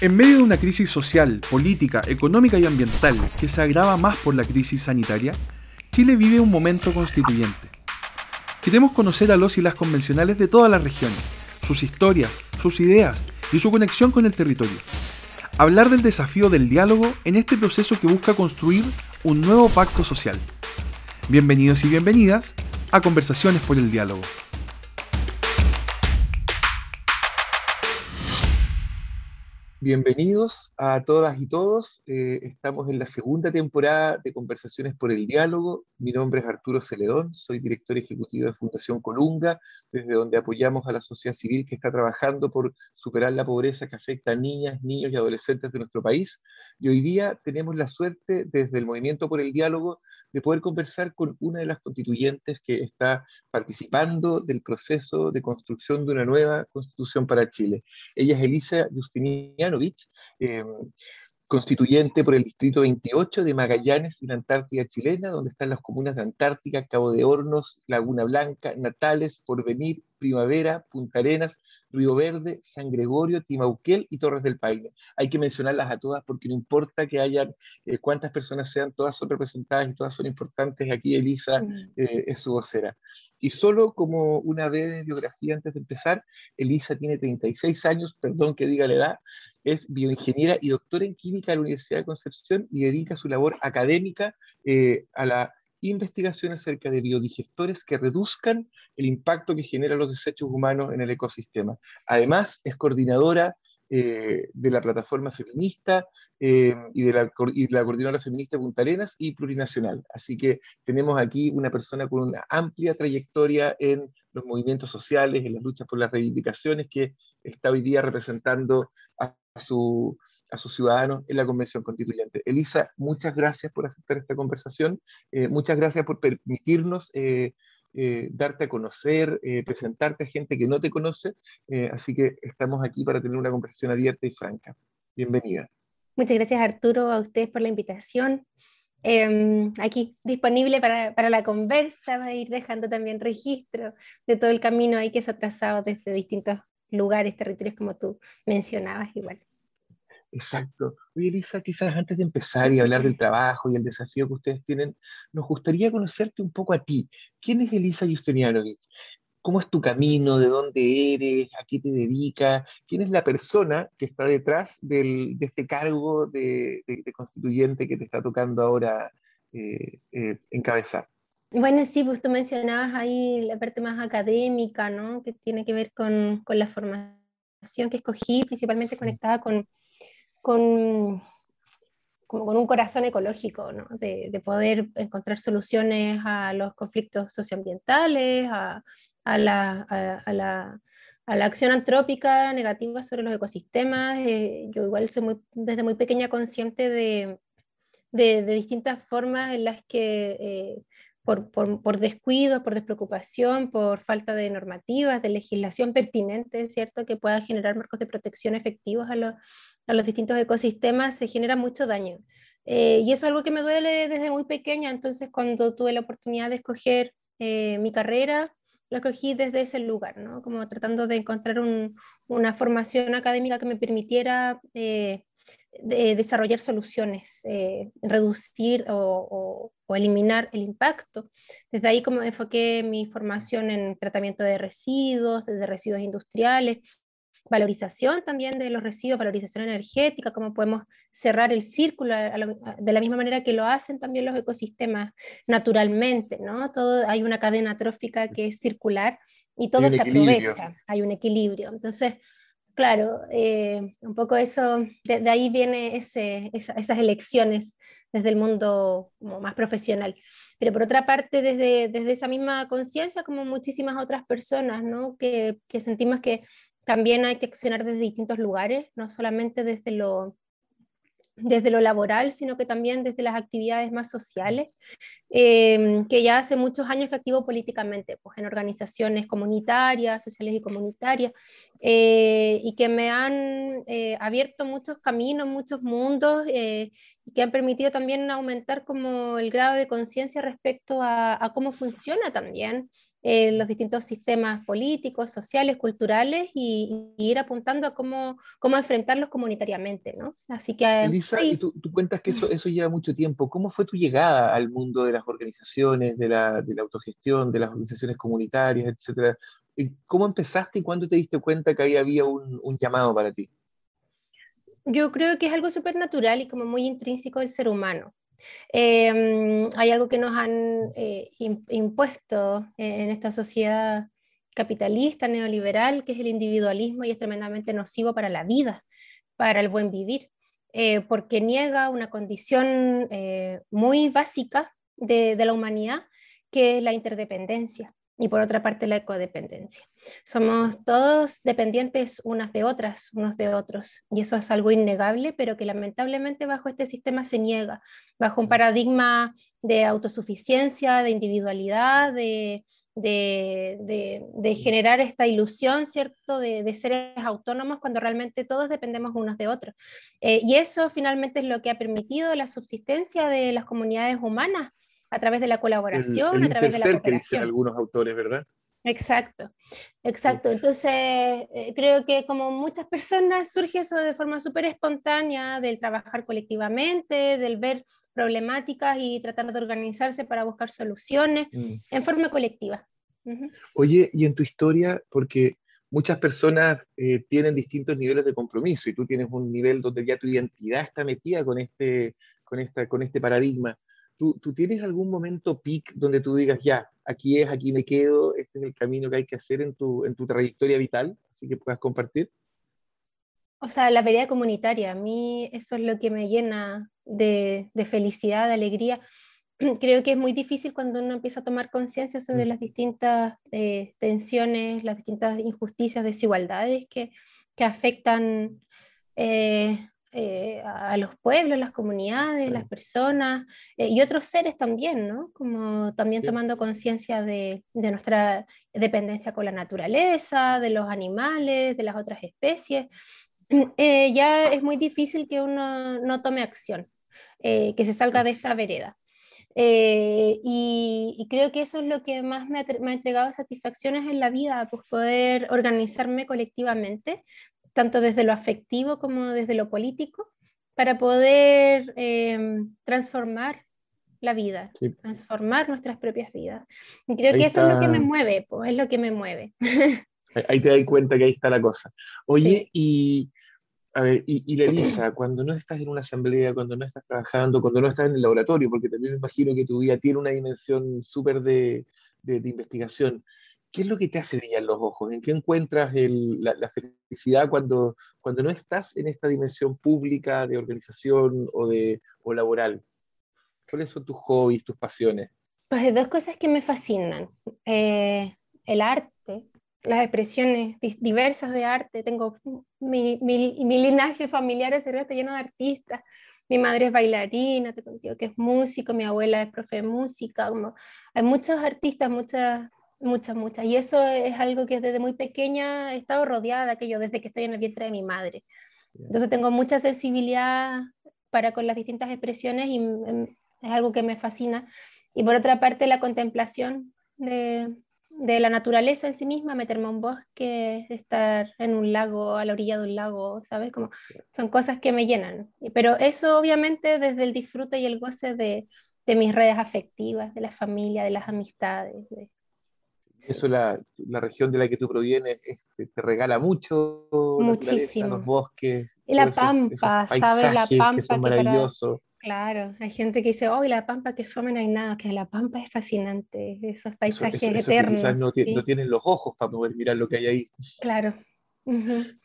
En medio de una crisis social, política, económica y ambiental que se agrava más por la crisis sanitaria, Chile vive un momento constituyente. Queremos conocer a los y las convencionales de todas las regiones, sus historias, sus ideas y su conexión con el territorio. Hablar del desafío del diálogo en este proceso que busca construir un nuevo pacto social. Bienvenidos y bienvenidas a Conversaciones por el Diálogo. Bienvenidos a todas y todos. Eh, estamos en la segunda temporada de Conversaciones por el Diálogo. Mi nombre es Arturo Celedón, soy director ejecutivo de Fundación Colunga, desde donde apoyamos a la sociedad civil que está trabajando por superar la pobreza que afecta a niñas, niños y adolescentes de nuestro país. Y hoy día tenemos la suerte, desde el Movimiento por el Diálogo, de poder conversar con una de las constituyentes que está participando del proceso de construcción de una nueva constitución para Chile. Ella es Elisa Justinianovich, eh, constituyente por el Distrito 28 de Magallanes y la Antártida chilena, donde están las comunas de Antártica, Cabo de Hornos, Laguna Blanca, Natales, Porvenir, Primavera, Punta Arenas, Río Verde, San Gregorio, Timauquel y Torres del Paine. Hay que mencionarlas a todas porque no importa que hayan eh, cuántas personas sean, todas son representadas y todas son importantes. Aquí Elisa eh, es su vocera. Y solo como una breve biografía antes de empezar, Elisa tiene 36 años, perdón que diga la edad, es bioingeniera y doctora en química de la Universidad de Concepción y dedica su labor académica eh, a la investigación acerca de biodigestores que reduzcan el impacto que generan los desechos humanos en el ecosistema. Además, es coordinadora eh, de la plataforma feminista eh, y, de la, coordinadora feminista Punta Arenas y plurinacional. Así que tenemos aquí una persona con una amplia trayectoria en los movimientos sociales, en las luchas por las reivindicaciones, que está hoy día representando a su, a sus ciudadanos en la Convención Constituyente. Elisa, muchas gracias por aceptar esta conversación, eh, muchas gracias por permitirnos eh, eh, darte a conocer, presentarte a gente que no te conoce, así que estamos aquí para tener una conversación abierta y franca. Bienvenida. Muchas gracias Arturo, a ustedes por la invitación. Em, aquí disponible para, para, la conversa, va a ir dejando también registro de todo el camino ahí que se ha trazado desde distintos lugares, territorios como tú mencionabas igual. Exacto. Oye, Elisa, quizás antes de empezar y hablar del trabajo y el desafío que ustedes tienen, nos gustaría conocerte un poco a ti. ¿Quién es Elisa Justinianovic? ¿Cómo es tu camino? ¿De dónde eres? ¿A qué te dedicas? ¿Quién es la persona que está detrás de este cargo de, constituyente que te está tocando ahora eh, eh, encabezar? Bueno, sí, pues tú mencionabas ahí la parte más académica, ¿no? Que tiene que ver con, con la formación que escogí, principalmente conectada con, con, con un corazón ecológico, ¿no? de, de, poder encontrar soluciones a los conflictos socioambientales, a, a, la, a, a la, acción antrópica negativa sobre los ecosistemas. Eh, yo igual soy muy, desde muy pequeña consciente de, de, de distintas formas en las que... Eh, por, por, por, descuido, por despreocupación, por falta de normativas, de legislación pertinente, ¿cierto? Que pueda generar marcos de protección efectivos a los, a los distintos ecosistemas, se genera mucho daño. Eh, y eso es algo que me duele desde muy pequeña, entonces cuando tuve la oportunidad de escoger eh, mi carrera, lo escogí desde ese lugar, ¿no? Como tratando de encontrar un, una formación académica que me permitiera eh, de desarrollar soluciones, reducir o, o, eliminar el impacto. Desde ahí como enfoqué mi formación en tratamiento de residuos, desde residuos industriales, valorización también de los residuos, valorización energética, cómo podemos cerrar el círculo de la misma manera que lo hacen también los ecosistemas naturalmente, ¿no? Todo, hay una cadena trófica que es circular y todo se aprovecha, hay un equilibrio. Entonces, claro, eh, un poco eso, de, ahí viene esas elecciones desde el mundo más profesional. Pero por otra parte, desde, desde esa misma conciencia, como muchísimas otras personas, ¿no? que, que sentimos que también hay que accionar desde distintos lugares, no solamente desde lo, desde lo laboral, sino que también desde las actividades más sociales, em, que ya hace muchos años que activo políticamente, pues en organizaciones comunitarias, sociales y comunitarias, eh, y que me han eh, abierto muchos caminos, muchos mundos, eh, que han permitido también aumentar como el grado de conciencia respecto a, a, cómo funciona también eh, los distintos sistemas políticos, sociales, culturales y, ir apuntando a cómo, cómo enfrentarlos comunitariamente, ¿no? Así que... Elisa, y tú, cuentas que eso, eso lleva mucho tiempo. ¿Cómo fue tu llegada al mundo de las organizaciones, de la, de la autogestión, de las organizaciones comunitarias, etcétera? ¿Cómo empezaste y cuándo te diste cuenta que ahí había un, un llamado para ti? Yo creo que es algo súper natural y como muy intrínseco del ser humano. Em, hay algo que nos han eh, impuesto en esta sociedad capitalista, neoliberal, que es el individualismo y es tremendamente nocivo para la vida, para el buen vivir, eh, porque niega una condición eh, muy básica de, de la humanidad, que es la interdependencia y por otra parte la ecodependencia. Somos todos dependientes unas de otras, unos de otros, y eso es algo innegable, pero que lamentablemente bajo este sistema se niega, bajo un paradigma de autosuficiencia, de individualidad, de, de, generar esta ilusión, ¿cierto?, de, seres autónomos cuando realmente todos dependemos unos de otros. Eh, y eso finalmente es lo que ha permitido la subsistencia de las comunidades humanas a través de la colaboración, a través de la cooperación. Que algunos autores, ¿verdad? Exacto, exacto. Entonces, eh, creo que como muchas personas surge eso de forma súper espontánea, del trabajar colectivamente, del ver problemáticas y tratar de organizarse para buscar soluciones mm. en forma colectiva. Oye, y en tu historia, porque muchas personas eh, tienen distintos niveles de compromiso y tú tienes un nivel donde ya tu identidad está metida con este, con esta, con este paradigma. ¿Tú, tienes algún momento peak donde tú digas, ya, aquí es, aquí me quedo, este es el camino que hay que hacer en tu, en tu trayectoria vital, así que puedas compartir? O sea, la vereda comunitaria, a mí eso es lo que me llena de, de felicidad, de alegría. Creo que es muy difícil cuando uno empieza a tomar conciencia sobre mm. las distintas eh, tensiones, las distintas injusticias, desigualdades que, que afectan eh, eh, a los pueblos, las comunidades, las personas eh, y otros seres también, ¿no? Como también tomando conciencia de, de, nuestra dependencia con la naturaleza, de los animales, de las otras especies. Eh, ya es muy difícil que uno no tome acción, que se salga de esta vereda. y, y, creo que eso es lo que más me ha, me ha entregado satisfacciones en la vida, pues poder organizarme colectivamente tanto desde lo afectivo como desde lo político, para poder em, transformar la vida, transformar nuestras propias vidas. Y creo que eso es lo que me mueve, pues, es lo que me mueve. Ahí te das cuenta que ahí está la cosa. Oye, y, a ver, y, y Elisa, cuando no estás en una asamblea, cuando no estás trabajando, cuando no estás en el laboratorio, porque también me imagino que tu vida tiene una dimensión súper de, de, de, investigación, ¿qué es lo que te hace brillar los ojos? ¿En qué encuentras la, felicidad cuando, cuando no estás en esta dimensión pública de organización o, de, o laboral? ¿Cuáles son tus hobbies, tus pasiones? Pues hay dos cosas que me fascinan. Eh, el arte, las expresiones diversas de arte. Tengo mi, mi, mi linaje familiar es está lleno de artistas. Mi madre es bailarina, te contigo que es músico, mi abuela es profe de música. Como, hay muchos artistas, muchas Muchas, muchas. Y eso es algo que desde muy pequeña he estado rodeada de aquello, desde que estoy en el vientre de mi madre. Entonces tengo mucha sensibilidad para con las distintas expresiones y es algo que me fascina. Y por otra parte, la contemplación de, de la naturaleza en sí misma, meterme a un bosque, estar en un lago, a la orilla de un lago, ¿sabes? Como son cosas que me llenan. Pero eso obviamente desde el disfrute y el goce de, de mis redes afectivas, de la familia, de las amistades, de, eso la, la, región de la que tú provienes este, te regala mucho. Muchísimo. Los bosques. Y la pampa, ¿sabes? La pampa. Que son maravillosos. Claro, hay gente que dice, oh, la pampa que fome no hay nada, que la pampa es fascinante, esos paisajes eternos. quizás no, no, tienen los ojos para poder mirar lo que hay ahí. Claro.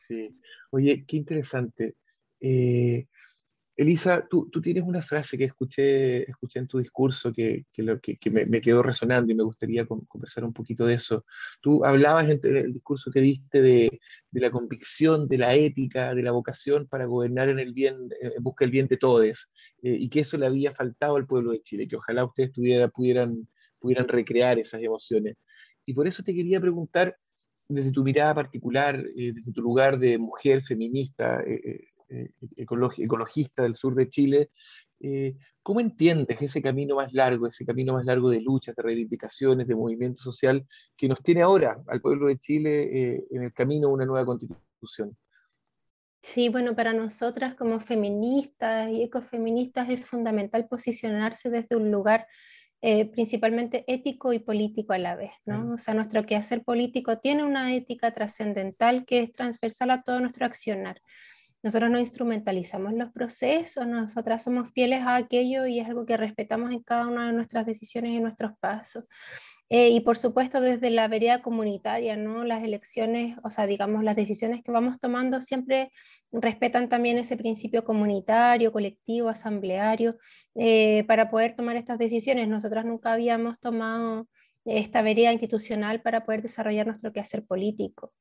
Sí. Oye, qué interesante. Eh, Elisa, tú, tienes una frase que escuché, escuché en tu discurso que, me, quedó resonando y me gustaría conversar un poquito de eso. Tú hablabas en el discurso que diste de, la convicción, de la ética, de la vocación para gobernar en el bien, en busca del bien de todos, eh, y que eso le había faltado al pueblo de Chile, que ojalá ustedes pudieran, recrear esas emociones. Y por eso te quería preguntar, desde tu mirada particular, eh, desde tu lugar de mujer feminista, eh, eh, ecologista del sur de Chile, eh, ¿Cómo entiendes ese camino más largo, ese camino más largo de luchas, de reivindicaciones, de movimiento social que nos tiene ahora al pueblo de Chile eh, en el camino a una nueva constitución? Sí, bueno, para nosotras como feministas y ecofeministas es fundamental posicionarse desde un lugar eh, principalmente ético y político a la vez, ¿no? O sea, nuestro quehacer político tiene una ética trascendental que es transversal a todo nuestro accionar. Nosotros no instrumentalizamos los procesos, nosotras somos fieles a aquello y es algo que respetamos en cada una de nuestras decisiones y nuestros pasos. Eh, y por supuesto desde la vereda comunitaria, ¿no? Las elecciones, o sea, digamos, las decisiones que vamos tomando siempre respetan también ese principio comunitario, colectivo, asambleario, eh, para poder tomar estas decisiones. Nosotras nunca habíamos tomado esta vereda institucional para poder desarrollar nuestro quehacer político.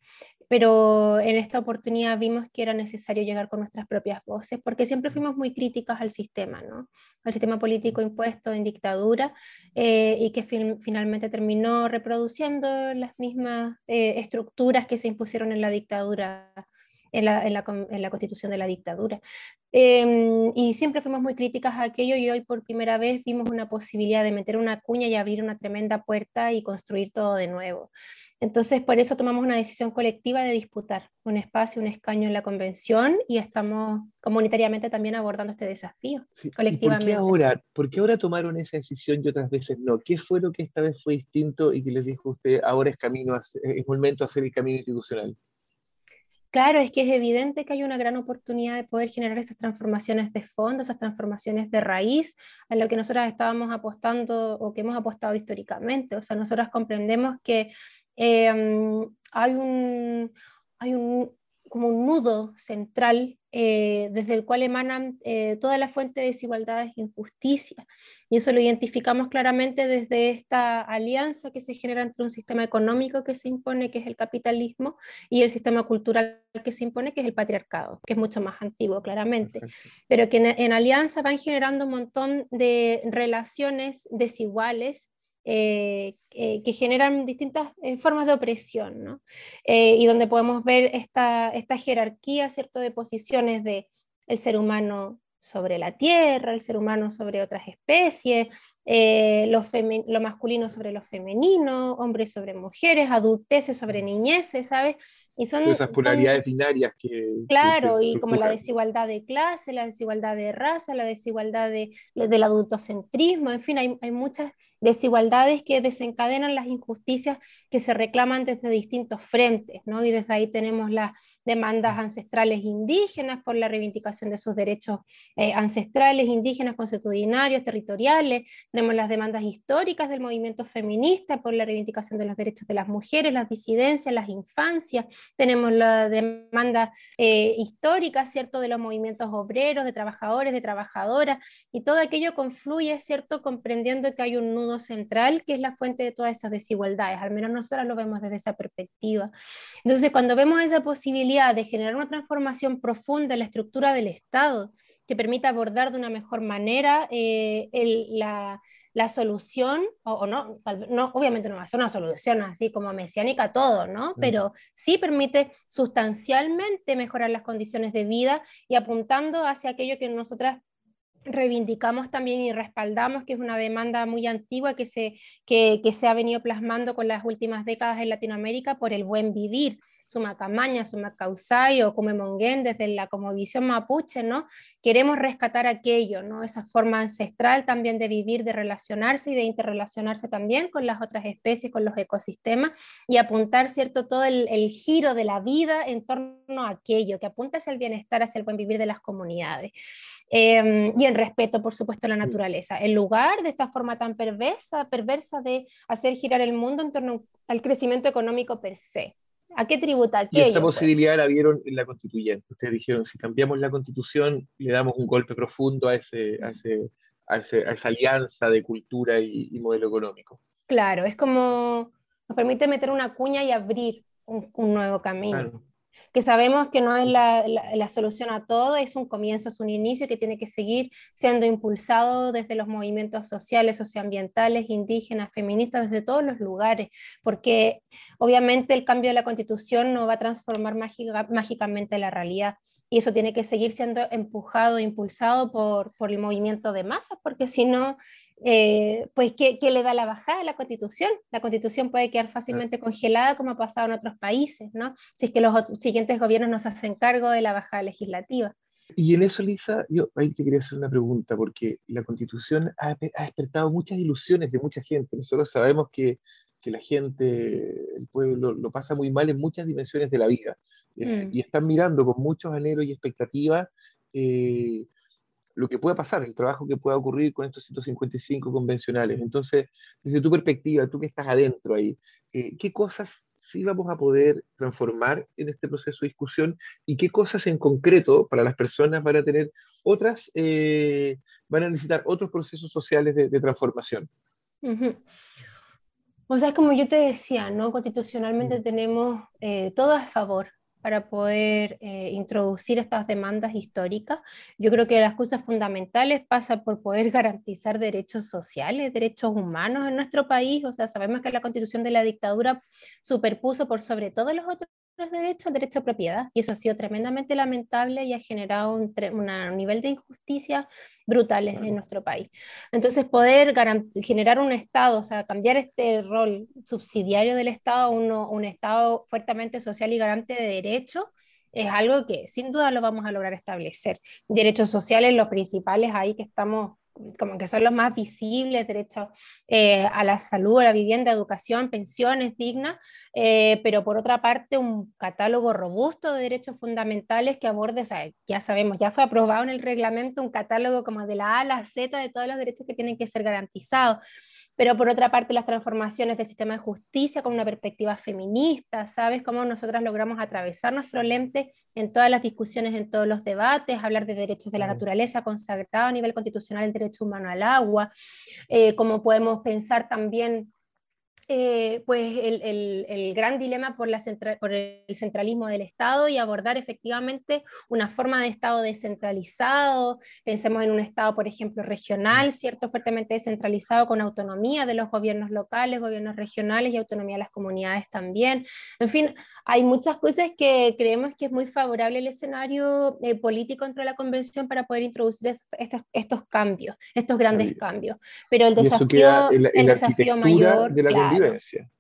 Pero en esta oportunidad vimos que era necesario llegar con nuestras propias voces, porque siempre fuimos muy críticas al sistema, ¿no? al sistema político impuesto en dictadura, eh, y que finalmente terminó reproduciendo las mismas eh, estructuras que se impusieron en la dictadura en la, en, la, en la, constitución de la dictadura. Em, y siempre fuimos muy críticas a aquello y hoy por primera vez vimos una posibilidad de meter una cuña y abrir una tremenda puerta y construir todo de nuevo. Entonces, por eso tomamos una decisión colectiva de disputar un espacio, un escaño en la convención y estamos comunitariamente también abordando este desafío colectivamente. ¿por, qué ahora, ¿Por qué ahora tomaron esa decisión y otras veces no? ¿Qué fue lo que esta vez fue distinto y que les dijo usted, ahora es, camino es momento de hacer el camino institucional? Claro, es que es evidente que hay una gran oportunidad de poder generar esas transformaciones de fondo, esas transformaciones de raíz, a lo que nosotras estábamos apostando o que hemos apostado históricamente. O sea, nosotras comprendemos que em, hay un, hay un, como un nudo central eh, desde el cual emanan eh, toda la fuente de desigualdades e injusticia. Y eso lo identificamos claramente desde esta alianza que se genera entre un sistema económico que se impone, que es el capitalismo, y el sistema cultural que se impone, que es el patriarcado, que es mucho más antiguo, claramente. Pero que en alianza van generando un montón de relaciones desiguales eh, que generan distintas eh, formas de opresión, ¿no? Eh, y donde podemos ver esta, esta jerarquía, ¿cierto?, de posiciones de el ser humano sobre la tierra, el ser humano sobre otras especies, eh, lo, lo, masculino sobre lo femenino, hombres sobre mujeres, adulteces sobre niñeces, ¿sabes? Y son esas polaridades binarias que... Claro, y como la desigualdad de clase, la desigualdad de raza, la desigualdad de, del adultocentrismo, en fin, hay, hay muchas desigualdades que desencadenan las injusticias que se reclaman desde distintos frentes, ¿no? Y desde ahí tenemos las demandas ancestrales indígenas por la reivindicación de sus derechos eh, ancestrales, indígenas, consuetudinarios, territoriales, tenemos las demandas históricas del movimiento feminista por la reivindicación de los derechos de las mujeres, las disidencias, las infancias. Tenemos la demanda eh, ¿cierto?, de los movimientos obreros, de trabajadores, de trabajadoras, y todo aquello confluye, ¿cierto?, comprendiendo que hay un nudo central que es la fuente de todas esas desigualdades. Al menos nosotros lo vemos desde esa perspectiva. Entonces, cuando vemos esa posibilidad de generar una transformación profunda en la estructura del Estado, que permita abordar de una mejor manera eh, la, la, solución, o, no, no, obviamente no va a ser una solución así como mesiánica todo, ¿no? Mm. Pero sí permite sustancialmente mejorar las condiciones de vida y apuntando hacia aquello que nosotras reivindicamos también y respaldamos, que es una demanda muy antigua que se, que, que se ha venido plasmando con las últimas décadas en Latinoamérica por el buen vivir Sumacamaña, Sumacausay o Cumemonguén, desde la como visión mapuche, ¿no? Queremos rescatar aquello, ¿no? Esa forma ancestral también de vivir, de relacionarse y de interrelacionarse también con las otras especies, con los ecosistemas y apuntar, ¿cierto? Todo el, giro de la vida en torno a aquello, que apunta hacia el bienestar, hacia el buen vivir de las comunidades. Em, y el respeto, por supuesto, a la naturaleza. En lugar de esta forma tan perversa, perversa de hacer girar el mundo en torno al crecimiento económico per se. ¿A qué tributa Y esta posibilidad la vieron en la constituyente. Ustedes dijeron, si cambiamos la constitución, le damos un golpe profundo a, ese, a, ese, a, esa alianza de cultura y, modelo económico. Claro, es como nos permite meter una cuña y abrir un, nuevo camino. Que sabemos que no es la, la, solución a todo, es un comienzo, es un inicio que tiene que seguir siendo impulsado desde los movimientos sociales, socioambientales, indígenas, feministas, desde todos los lugares, porque obviamente el cambio de la constitución no va a transformar mágicamente la realidad y eso tiene que seguir siendo empujado, impulsado por, por el movimiento de masas, porque si no, eh, pues ¿qué, ¿qué, le da la bajada a la constitución? La constitución puede quedar fácilmente congelada como ha pasado en otros países, ¿no? Si es que los siguientes gobiernos no se hacen cargo de la bajada legislativa. Y en eso, Lisa, yo ahí te quería hacer una pregunta, porque la constitución ha, ha despertado muchas ilusiones de mucha gente. Nosotros sabemos que, que la gente, el pueblo, lo pasa muy mal en muchas dimensiones de la vida. Eh, mm. y están mirando con muchos anhelos y expectativas eh, lo que pueda pasar, el trabajo que pueda ocurrir con estos 155 convencionales. Entonces, desde tu perspectiva, tú que estás adentro ahí, eh, ¿qué cosas sí vamos a poder transformar en este proceso de discusión y qué cosas en concreto para las personas van a tener otras, van a necesitar otros procesos sociales de, transformación? O sea, como yo te decía, ¿no? Constitucionalmente mm. tenemos todo a favor para poder eh, introducir estas demandas históricas. Yo creo que las cosas fundamentales pasan por poder garantizar derechos sociales, derechos humanos en nuestro país. O sea, sabemos que la constitución de la dictadura superpuso por sobre todo los otros derechos el derecho a propiedad y eso ha sido tremendamente lamentable y ha generado un, nivel de injusticia brutales en nuestro país. Entonces, poder generar un Estado, o sea, cambiar este rol subsidiario del Estado a un Estado fuertemente social y garante de derechos, es algo que sin duda lo vamos a lograr establecer. Derechos sociales, los principales ahí que estamos como que son los más visibles, derechos eh, a la salud, a la vivienda, educación, pensiones dignas, eh, pero por otra parte un catálogo robusto de derechos fundamentales que aborde, o sea, ya sabemos, ya fue aprobado en el reglamento un catálogo como de la A a la Z de todos los derechos que tienen que ser garantizados pero por otra parte las transformaciones del sistema de justicia con una perspectiva feminista, ¿sabes? Cómo nosotras logramos atravesar nuestro lente en todas las discusiones, en todos los debates, hablar de derechos de la naturaleza consagrado a nivel constitucional el derecho humano al agua, eh, cómo podemos pensar también eh, pues el, gran dilema por, la por, el centralismo del Estado y abordar efectivamente una forma de Estado descentralizado. Pensemos en un Estado, por ejemplo, regional, ¿cierto? Fuertemente descentralizado con autonomía de los gobiernos locales, gobiernos regionales y autonomía de las comunidades también. En fin, hay muchas cosas que creemos que es muy favorable el escenario eh, político dentro de la convención para poder introducir estos, estos cambios, estos grandes cambios. Pero el desafío, el, desafío mayor de la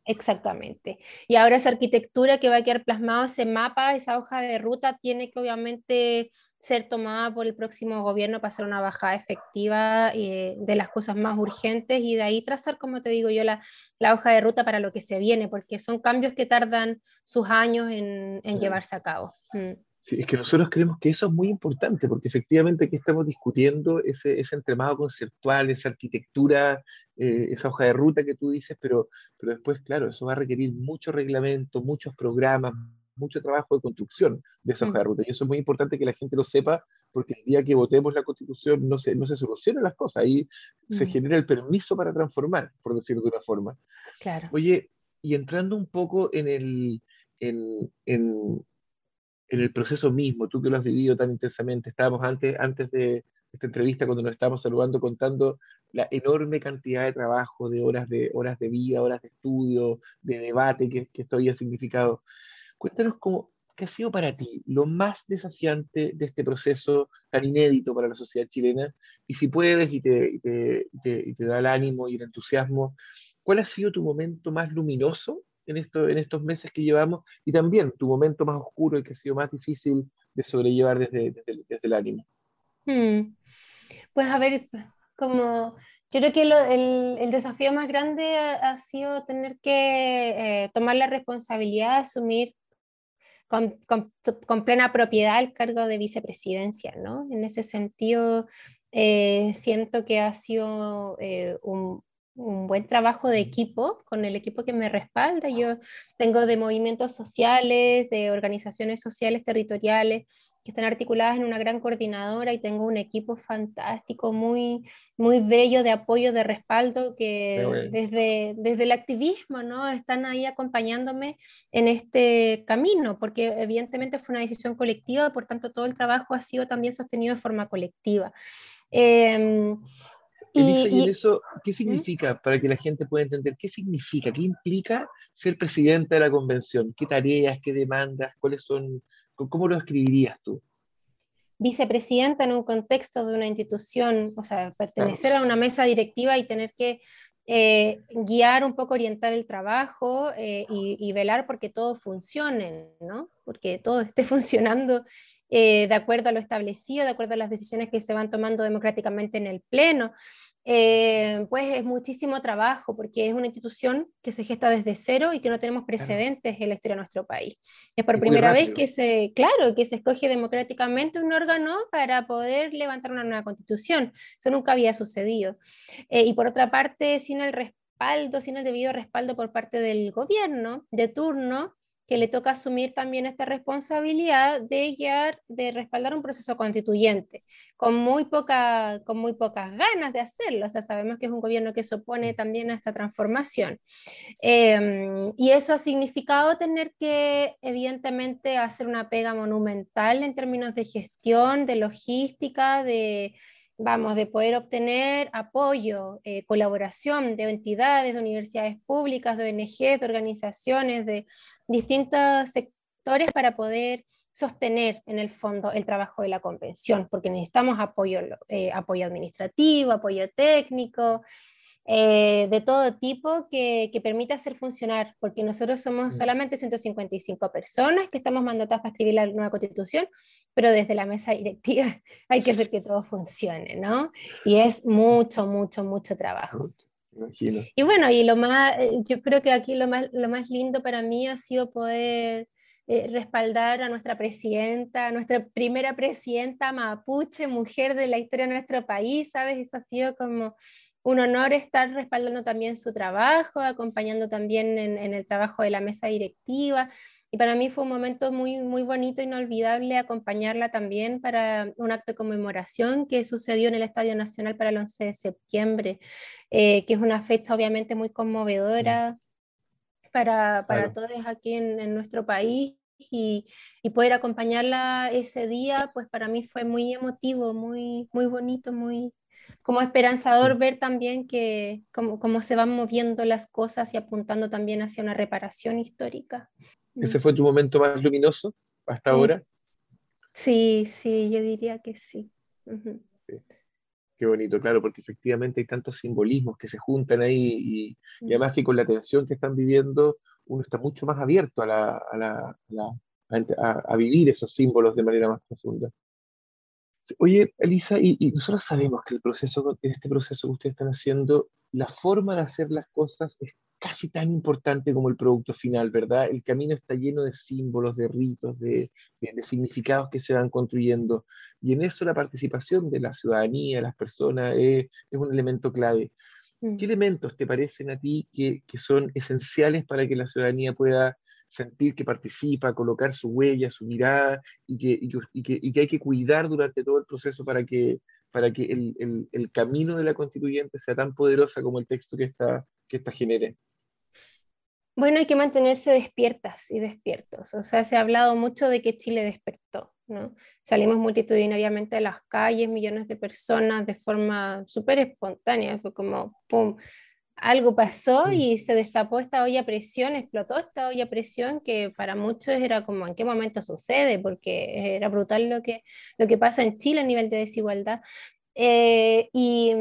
Exactamente. Y ahora esa arquitectura que va a quedar plasmado, ese mapa, esa hoja de ruta, tiene que obviamente ser tomada por el próximo gobierno para hacer una bajada efectiva eh, de las cosas más urgentes y de ahí trazar, como te digo yo, la, la, hoja de ruta para lo que se viene, porque son cambios que tardan sus años en, en llevarse a cabo. Mm. Sí, es que nosotros creemos que eso es muy importante, porque efectivamente aquí estamos discutiendo ese, ese entremado conceptual, esa arquitectura, eh, esa hoja de ruta que tú dices, pero, pero después, claro, eso va a requerir mucho reglamento, muchos programas, mucho trabajo de construcción de esa hoja de mm. ruta. Y eso es muy importante que la gente lo sepa, porque el día que votemos la constitución no se, no se solucionan las cosas, ahí se mm. genera el permiso para transformar, por decirlo de una forma. Claro. Oye, y entrando un poco en el, en, en, en el proceso mismo, tú que lo has vivido tan intensamente, estábamos antes, antes de esta entrevista, cuando nos estábamos saludando, contando la enorme cantidad de trabajo, de horas de, horas de vida, horas de estudio, de debate que, que esto había significado. Cuéntanos cómo, qué ha sido para ti lo más desafiante de este proceso tan inédito para la sociedad chilena, y si puedes y te, te, te, da el ánimo y el entusiasmo, ¿cuál ha sido tu momento más luminoso en, esto, en estos meses que llevamos y también tu momento más oscuro y que ha sido más difícil de sobrellevar desde, desde, el ánimo? Hmm. Pues a ver, como yo creo que el, el, desafío más grande ha, sido tener que eh, tomar la responsabilidad, asumir con, con, con, plena propiedad el cargo de vicepresidencia, ¿no? En ese sentido, eh, siento que ha sido eh, un, un buen trabajo de equipo con el equipo que me respalda. Yo tengo de movimientos sociales, de organizaciones sociales territoriales que están articuladas en una gran coordinadora y tengo un equipo fantástico, muy, muy bello de apoyo, de respaldo, que desde, desde el activismo ¿no? están ahí acompañándome en este camino, porque evidentemente fue una decisión colectiva, por tanto todo el trabajo ha sido también sostenido de forma colectiva. Em, y, eso, ¿qué ¿Mm? significa para que la gente pueda entender? ¿Qué significa? ¿Qué implica ser presidenta de la convención? ¿Qué tareas, qué demandas, cuáles son, cómo lo escribirías tú? Vicepresidenta en un contexto de una institución, o sea, pertenecer a una mesa directiva y tener que eh, guiar un poco, orientar el trabajo eh, y, y, velar porque todo funcione, ¿no? Porque todo esté funcionando eh, de acuerdo a lo establecido, de acuerdo a las decisiones que se van tomando democráticamente en el Pleno. Eh, pues es muchísimo trabajo porque es una institución que se gesta desde cero y que no tenemos precedentes en la historia de nuestro país. Es por primera vez que se, claro, que se escoge democráticamente un órgano para poder levantar una nueva constitución. Eso nunca había sucedido. Eh, y por otra parte, sin el respaldo, sin el debido respaldo por parte del gobierno de turno, que le toca asumir también esta responsabilidad de guiar, de respaldar un proceso constituyente, con muy, poca, con muy pocas ganas de hacerlo. O sea, sabemos que es un gobierno que se opone también a esta transformación. Em, y eso ha significado tener que, evidentemente, hacer una pega monumental en términos de gestión, de logística, de vamos, de poder obtener apoyo, eh, colaboración de entidades, de universidades públicas, de ONGs, de organizaciones, de distintos sectores para poder sostener en el fondo el trabajo de la convención, porque necesitamos apoyo, eh, apoyo administrativo, apoyo técnico, eh, de todo tipo que, que, permita hacer funcionar, porque nosotros somos mm. solamente 155 personas que estamos mandatadas para escribir la nueva constitución, pero desde la mesa directiva hay que hacer que todo funcione, ¿no? Y es mucho, mucho, mucho trabajo. Imagino. Y bueno, y lo más, eh, yo creo que aquí lo más, lo más lindo para mí ha sido poder eh, respaldar a nuestra presidenta, nuestra primera presidenta mapuche, mujer de la historia de nuestro país, ¿sabes? Eso ha sido como un honor estar respaldando también su trabajo, acompañando también en, el trabajo de la mesa directiva. Y para mí fue un momento muy, muy bonito, inolvidable, acompañarla también para un acto de conmemoración que sucedió en el Estadio Nacional para el 11 de septiembre, eh, que es una fecha obviamente muy conmovedora para, para todos aquí en, en nuestro país. Y, y, poder acompañarla ese día, pues para mí fue muy emotivo, muy, muy bonito, muy, como esperanzador ver también que cómo, se van moviendo las cosas y apuntando también hacia una reparación histórica. ¿Ese fue tu momento más luminoso hasta ahora? Sí, sí, yo diría que sí. Qué bonito, claro, porque efectivamente hay tantos simbolismos que se juntan ahí y, y además que con la tensión que están viviendo uno está mucho más abierto a, la, a, la, a, vivir esos símbolos de manera más profunda. Oye, Elisa, y, nosotros sabemos que el proceso, este proceso que ustedes están haciendo, la forma de hacer las cosas es casi tan importante como el producto final, ¿verdad? El camino está lleno de símbolos, de ritos, de, significados que se van construyendo. Y en eso la participación de la ciudadanía, de las personas, es, un elemento clave. Mm. ¿Qué elementos te parecen a ti que, que son esenciales para que la ciudadanía pueda sentir que participa, colocar su huella, su mirada y que, y que, y que, hay que cuidar durante todo el proceso para que, para que el, el, el, camino de la constituyente sea tan poderosa como el texto que esta, que esta genere. Bueno, hay que mantenerse despiertas y despiertos. O sea, se ha hablado mucho de que Chile despertó. ¿no? Salimos multitudinariamente a las calles, millones de personas de forma súper espontánea, fue como, ¡pum!, algo pasó mm. y se destapó esta olla a presión, explotó esta olla a presión que para muchos era como en qué momento sucede, porque era brutal lo que, lo que pasa en Chile a nivel de desigualdad. Eh, y,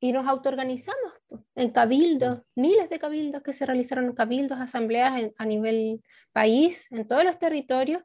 y, nos autoorganizamos en cabildos, mm. miles de cabildos que se realizaron, cabildos, asambleas a nivel país, en todos los territorios,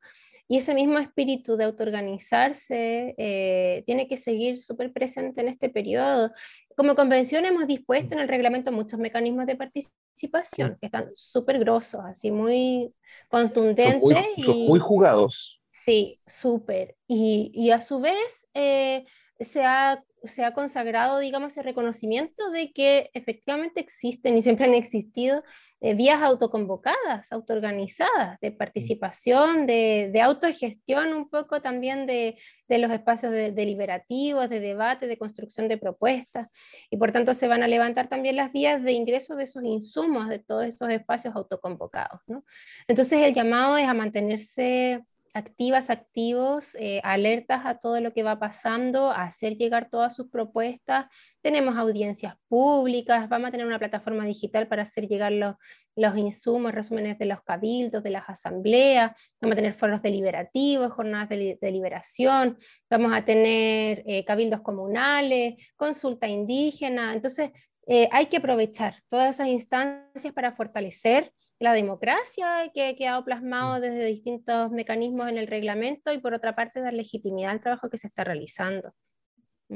y ese mismo espíritu de autoorganizarse eh, tiene que seguir súper presente en este periodo. Como convención hemos dispuesto en el reglamento muchos mecanismos de participación que están súper grosos, así muy contundentes. Son muy, y, muy jugados. Sí, súper. Y, y, a su vez, eh, se ha, se ha consagrado, digamos, el reconocimiento de que efectivamente existen y siempre han existido eh, vías autoconvocadas, autoorganizadas, de participación, de, de autogestión un poco también de, de los espacios deliberativos, de debate, de construcción de propuestas. Y por tanto se van a levantar también las vías de ingreso de esos insumos, de todos esos espacios autoconvocados. ¿no? Entonces el llamado es a mantenerse activas, activos, eh, alertas a todo lo que va pasando, hacer llegar todas sus propuestas. Tenemos audiencias públicas, vamos a tener una plataforma digital para hacer llegar los, los insumos, resúmenes de los cabildos, de las asambleas, vamos a tener foros deliberativos, jornadas de deliberación, vamos a tener eh, cabildos comunales, consulta indígena. Entonces, eh, hay que aprovechar todas esas instancias para fortalecer la democracia que ha quedado plasmado mm. desde distintos mecanismos en el reglamento y por otra parte dar legitimidad al trabajo que se está realizando.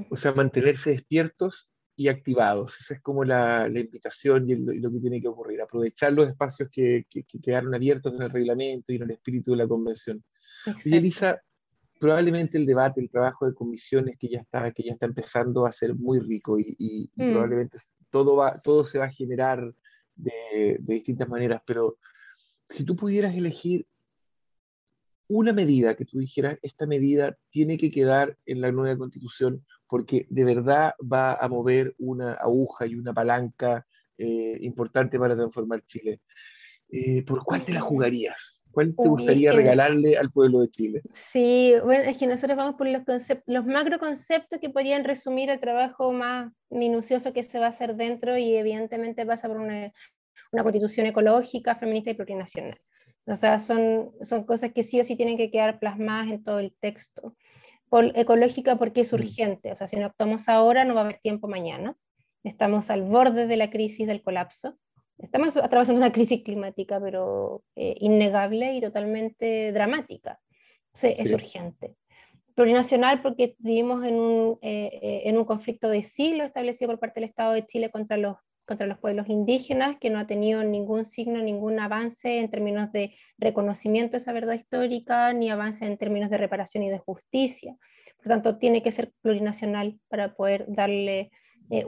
O sea, mantenerse despiertos y activados. Esa es como la, la invitación y, lo que tiene que ocurrir. Aprovechar los espacios que, que, quedaron abiertos en el reglamento y en el espíritu de la convención. Y Elisa, probablemente el debate, el trabajo de comisiones que ya está, que ya está empezando a ser muy rico y, y mm. probablemente todo, va, todo se va a generar de, distintas maneras, pero si tú pudieras elegir una medida que tú dijeras, esta medida tiene que quedar en la nueva constitución porque de verdad va a mover una aguja y una palanca eh, importante para transformar Chile. Eh, ¿Por cuál te la jugarías? ¿Cuál te gustaría regalarle al pueblo de Chile? Sí, bueno, es que nosotros vamos por los, los macro conceptos que podrían resumir el trabajo más minucioso que se va a hacer dentro y evidentemente pasa por una, una constitución ecológica, feminista y plurinacional. O sea, son, son cosas que sí o sí tienen que quedar plasmadas en todo el texto. Por, ecológica porque es mm. urgente, o sea, si no actuamos ahora no va a haber tiempo mañana. Estamos al borde de la crisis del colapso Estamos atravesando una crisis climática, pero eh, innegable y totalmente dramática. es urgente. Plurinacional porque vivimos en un, eh, eh, en un conflicto de siglo establecido por parte del Estado de Chile contra los, contra los pueblos indígenas, que no ha tenido ningún signo, ningún avance en términos de reconocimiento de esa verdad histórica, ni avance en términos de reparación y de justicia. Por tanto, tiene que ser plurinacional para poder darle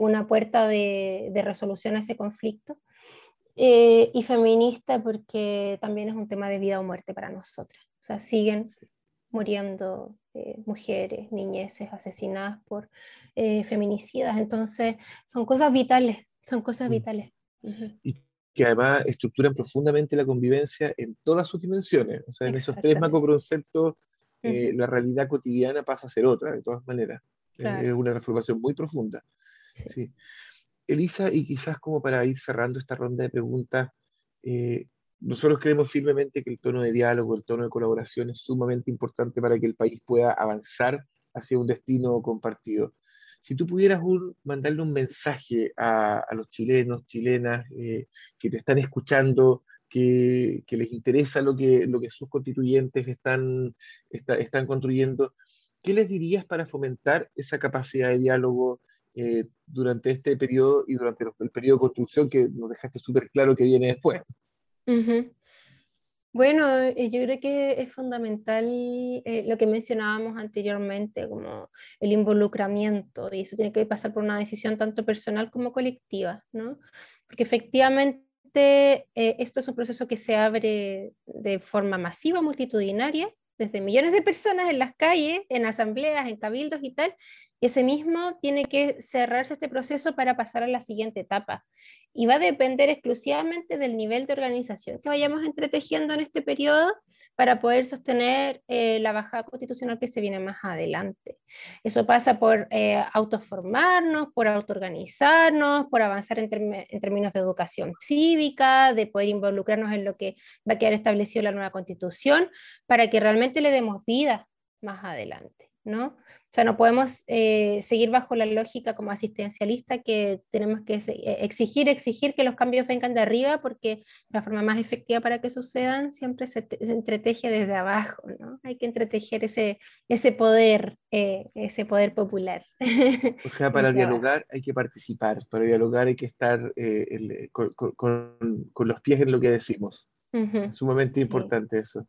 una puerta de, de resolución a ese conflicto. Eh, y feminista porque también es un tema de vida o muerte para nosotras. O sea, siguen muriendo eh, mujeres, niñeces asesinadas por eh, feminicidas. Entonces, son cosas vitales, son cosas mm. vitales. Y que además estructuran profundamente la convivencia en todas sus dimensiones. O sea, en esos tres macroconceptos, eh, la realidad cotidiana pasa a ser otra, de todas maneras. Es una transformación muy profunda. sí. Elisa, y quizás como para ir cerrando esta ronda de preguntas, eh, nosotros creemos firmemente que el tono de diálogo, el tono de colaboración es sumamente importante para que el país pueda avanzar hacia un destino compartido. Si tú pudieras mandarle un mensaje a, los chilenos, chilenas eh, que te están escuchando, que, les interesa lo que, sus constituyentes están construyendo, ¿qué les dirías para fomentar esa capacidad de diálogo, eh, durante este periodo y durante el periodo de construcción que nos dejaste súper claro que viene después. Bueno, eh, yo creo que es fundamental eh, lo que mencionábamos anteriormente, como el involucramiento, y eso tiene que pasar por una decisión tanto personal como colectiva, ¿no? Porque efectivamente esto es un proceso que se abre de forma masiva, multitudinaria, desde millones de personas en las calles, en asambleas, en cabildos y tal, ese mismo tiene que cerrarse este proceso para pasar a la siguiente etapa. Y va a depender exclusivamente del nivel de organización que vayamos entretejiendo en este periodo para poder sostener eh, la bajada constitucional que se viene más adelante. Eso pasa por eh, autoformarnos, por autoorganizarnos, por avanzar en, en, términos de educación cívica, de poder involucrarnos en lo que va a quedar establecido la nueva constitución, para que realmente le demos vida más adelante, ¿no? O sea, no podemos eh, seguir bajo la lógica como asistencialista que tenemos que eh, exigir, exigir que los cambios vengan de arriba porque la forma más efectiva para que sucedan siempre se, entreteje desde abajo, ¿no? Hay que entretejer ese, ese poder, eh, ese poder popular. O sea, para dialogar hay que participar, para dialogar hay que estar con, con, los pies en lo que decimos. Es sumamente importante eso.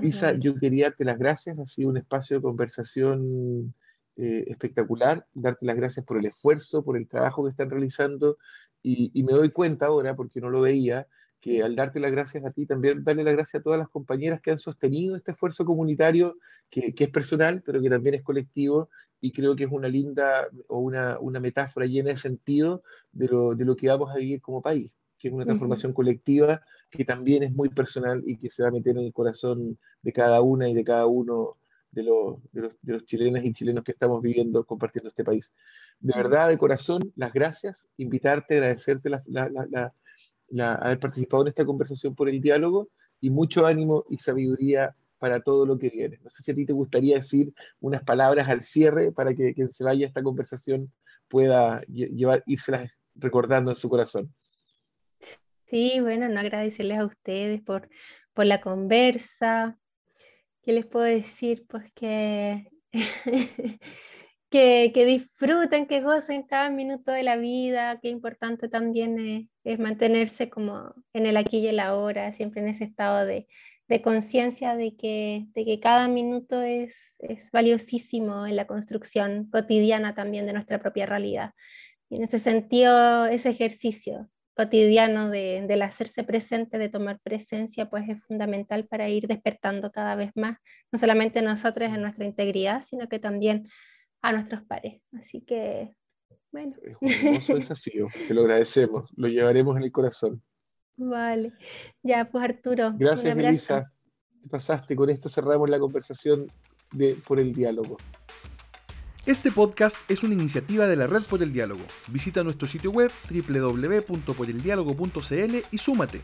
Lisa, yo quería darte las gracias, ha sido un espacio de conversación eh, espectacular, darte las gracias por el esfuerzo, por el trabajo que están realizando y, me doy cuenta ahora, porque no lo veía, que al darte las gracias a ti, también darle las gracias a todas las compañeras que han sostenido este esfuerzo comunitario, que, es personal, pero que también es colectivo, y creo que es una linda o una, una metáfora llena de sentido de lo, de lo, que vamos a vivir como país, que es una transformación colectiva que también es muy personal y que se va a meter en el corazón de cada una y de cada uno de los, de los, de los chilenas y chilenos que estamos viviendo, compartiendo este país. De verdad, de corazón, las gracias, invitarte, agradecerte la, la, la, haber participado en esta conversación por el diálogo y mucho ánimo y sabiduría para todo lo que viene. No sé si a ti te gustaría decir unas palabras al cierre para que quien se vaya a esta conversación pueda llevar, irse recordando en su corazón. Sí, bueno, no agradecerles a ustedes por, por la conversa, ¿qué les puedo decir? Pues que, que, disfruten, que gocen cada minuto de la vida, que importante también es, mantenerse como en el aquí y el ahora, siempre en ese estado de, de conciencia de que, de que cada minuto es, es valiosísimo en la construcción cotidiana también de nuestra propia realidad. Y en ese sentido, ese ejercicio cotidiano de, del hacerse presente, de tomar presencia, pues es fundamental para ir despertando cada vez más, no solamente nosotros en nuestra integridad, sino que también a nuestros pares. Así que, bueno. Es un hermoso desafío, te lo agradecemos, lo llevaremos en el corazón. Vale, ya, pues Arturo. Gracias, Elisa. Te pasaste, con esto cerramos la conversación de, por el diálogo. Este podcast es una iniciativa de la Red por el Diálogo. Visita nuestro sitio web www.poreldiálogo.cl y súmate.